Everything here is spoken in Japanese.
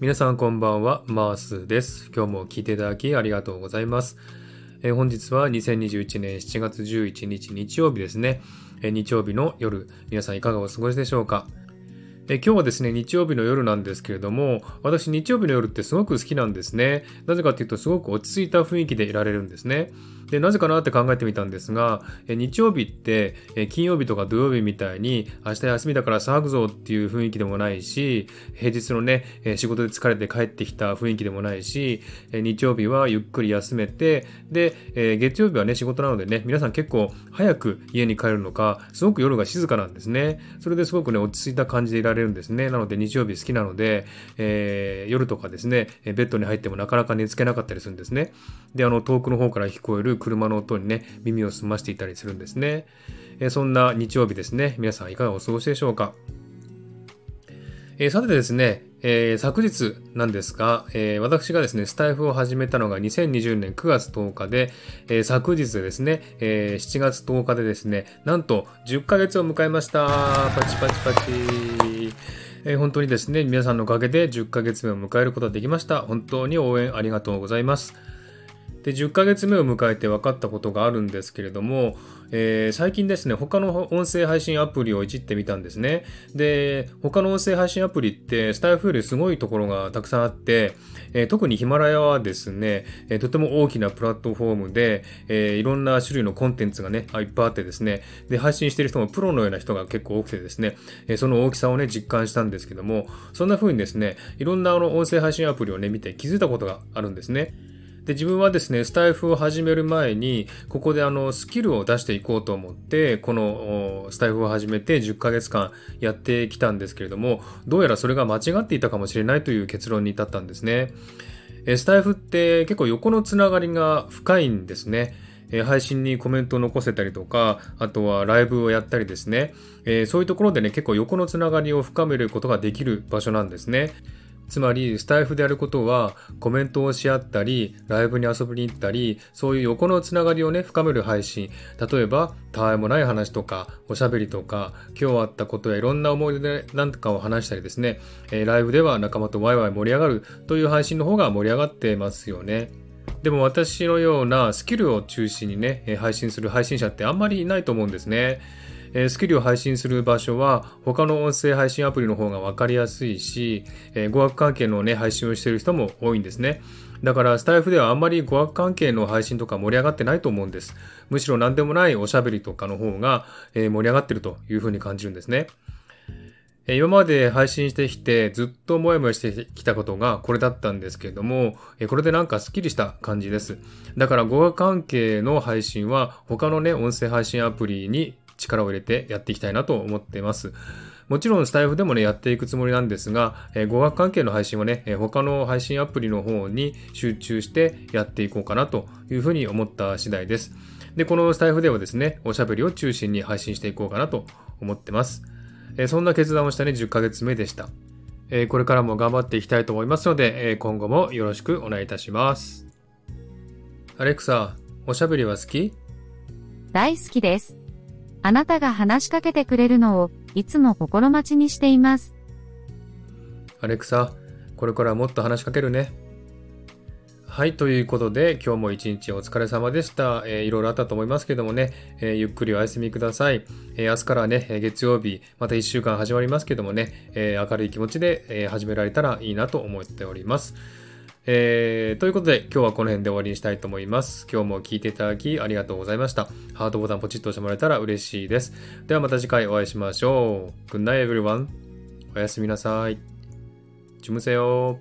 皆さんこんばんは、マースです。今日も聞いていただきありがとうございます。えー、本日は2021年7月11日日曜日ですね、えー、日曜日の夜、皆さんいかがお過ごしでしょうか？え今日はですね、日曜日の夜なんですけれども、私日曜日の夜ってすごく好きなんですね。なぜかっていうとすごく落ち着いた雰囲気でいられるんですね。で、なぜかなって考えてみたんですが、え日曜日って、え金曜日とか土曜日みたいに明日休みだから騒ぐぞっていう雰囲気でもないし、平日のね、え仕事で疲れて帰ってきた雰囲気でもないし、え日曜日はゆっくり休めて、で、え月曜日はね、仕事なのでね、皆さん結構早く家に帰るのか、すごく夜が静かなんですね。それですごくね、落ち着いた感じでいられるれるんですね。なので日曜日好きなので、えー、夜とかですね、ベッドに入ってもなかなか寝つけなかったりするんですね。で、あの、遠くの方から聞こえる車の音にね、耳を澄ましていたりするんですね。えそんな日曜日ですね、皆さんいかがお過ごしでしょうか。えさてですね、えー、昨日なんですが、えー、私がですね、スタイフを始めたのが2020年9月10日で、えー、昨日ですね、え7月10日でですね、なんと10ヶ月を迎えました。パチパチパチ。え本当にですね、皆さんのおかげで10ヶ月目を迎えることができました。本当に応援ありがとうございます。で10ヶ月目を迎えて分かったことがあるんですけれども、えー、最近ですね他の音声配信アプリをいじってみたんですね。で他の音声配信アプリってスタイフよりすごいところがたくさんあって、えー、特にヒマラヤはですね、えー、とても大きなプラットフォームで、えいろんな種類のコンテンツがねいっぱいあってですね。で配信してる人もプロのような人が結構多くてですね、えその大きさをね実感したんですけどもそんな風にですねいろんなあの音声配信アプリをね見て気づいたことがあるんですね。で、自分はですね、スタイフを始める前に、ここであの、スキルを出していこうと思って、このスタイフを始めて10ヶ月間やってきたんですけれども、どうやらそれが間違っていたかもしれないという結論に至ったんですね。スタイフって結構横のつながりが深いんですね。配信にコメントを残せたりとか、あとはライブをやったりですね、そういうところでね、結構横のつながりを深めることができる場所なんですね。つまり、スタイフでやることは、コメントをし合ったり、ライブに遊びに行ったり、そういう横のつながりをね、深める配信。例えば、たわいもない話とか、おしゃべりとか、今日あったことやいろんな思い出なんとかを話したりですね、えー、ライブでは仲間とワイワイ盛り上がるという配信の方が盛り上がってますよね。でも私のようなスキルを中心にね、配信する配信者ってあんまりいないと思うんですね。えスキルを配信する場所は他の音声配信アプリの方が分かりやすいし、え語学関係のね、配信をしている人も多いんですね。だからスタイフではあんまり語学関係の配信とか盛り上がってないと思うんです。むしろ何でもないおしゃべりとかの方が、え盛り上がってるというふうに感じるんですね。今まで配信してきてずっともやもやしてきたことがこれだったんですけれども、これでなんかスッキリした感じです。だから語学関係の配信は他のね、音声配信アプリに力を入れてやっていきたいなと思っています。もちろんスタイフでもね、やっていくつもりなんですが、えー、語学関係の配信はね、えー、他の配信アプリの方に集中してやっていこうかなというふうに思った次第です。で、このスタイフではですね、おしゃべりを中心に配信していこうかなと思ってます。えー、そんな決断をしたね、10ヶ月目でした。えこれからも頑張っていきたいと思いますので、え今後もよろしくお願いいたします。アレクサ、おしゃべりは好き？大好きです。あなたが話しかけてくれるのをいつも心待ちにしています。アレクサ、これからもっと話しかけるね。はい、ということで、今日も一日お疲れ様でした。えー、いろいろあったと思いますけどもね、えー、ゆっくりお休みください。えー、明日からね、月曜日、また1週間始まりますけどもね、えー、明るい気持ちで、え、始められたらいいなと思っております。えー、ということで今日はこの辺で終わりにしたいと思います。今日も聴いていただきありがとうございました。ハートボタンポチッと押してもらえたら嬉しいです。ではまた次回お会いしましょう。Good night everyone. おやすみなさい。ちむせよ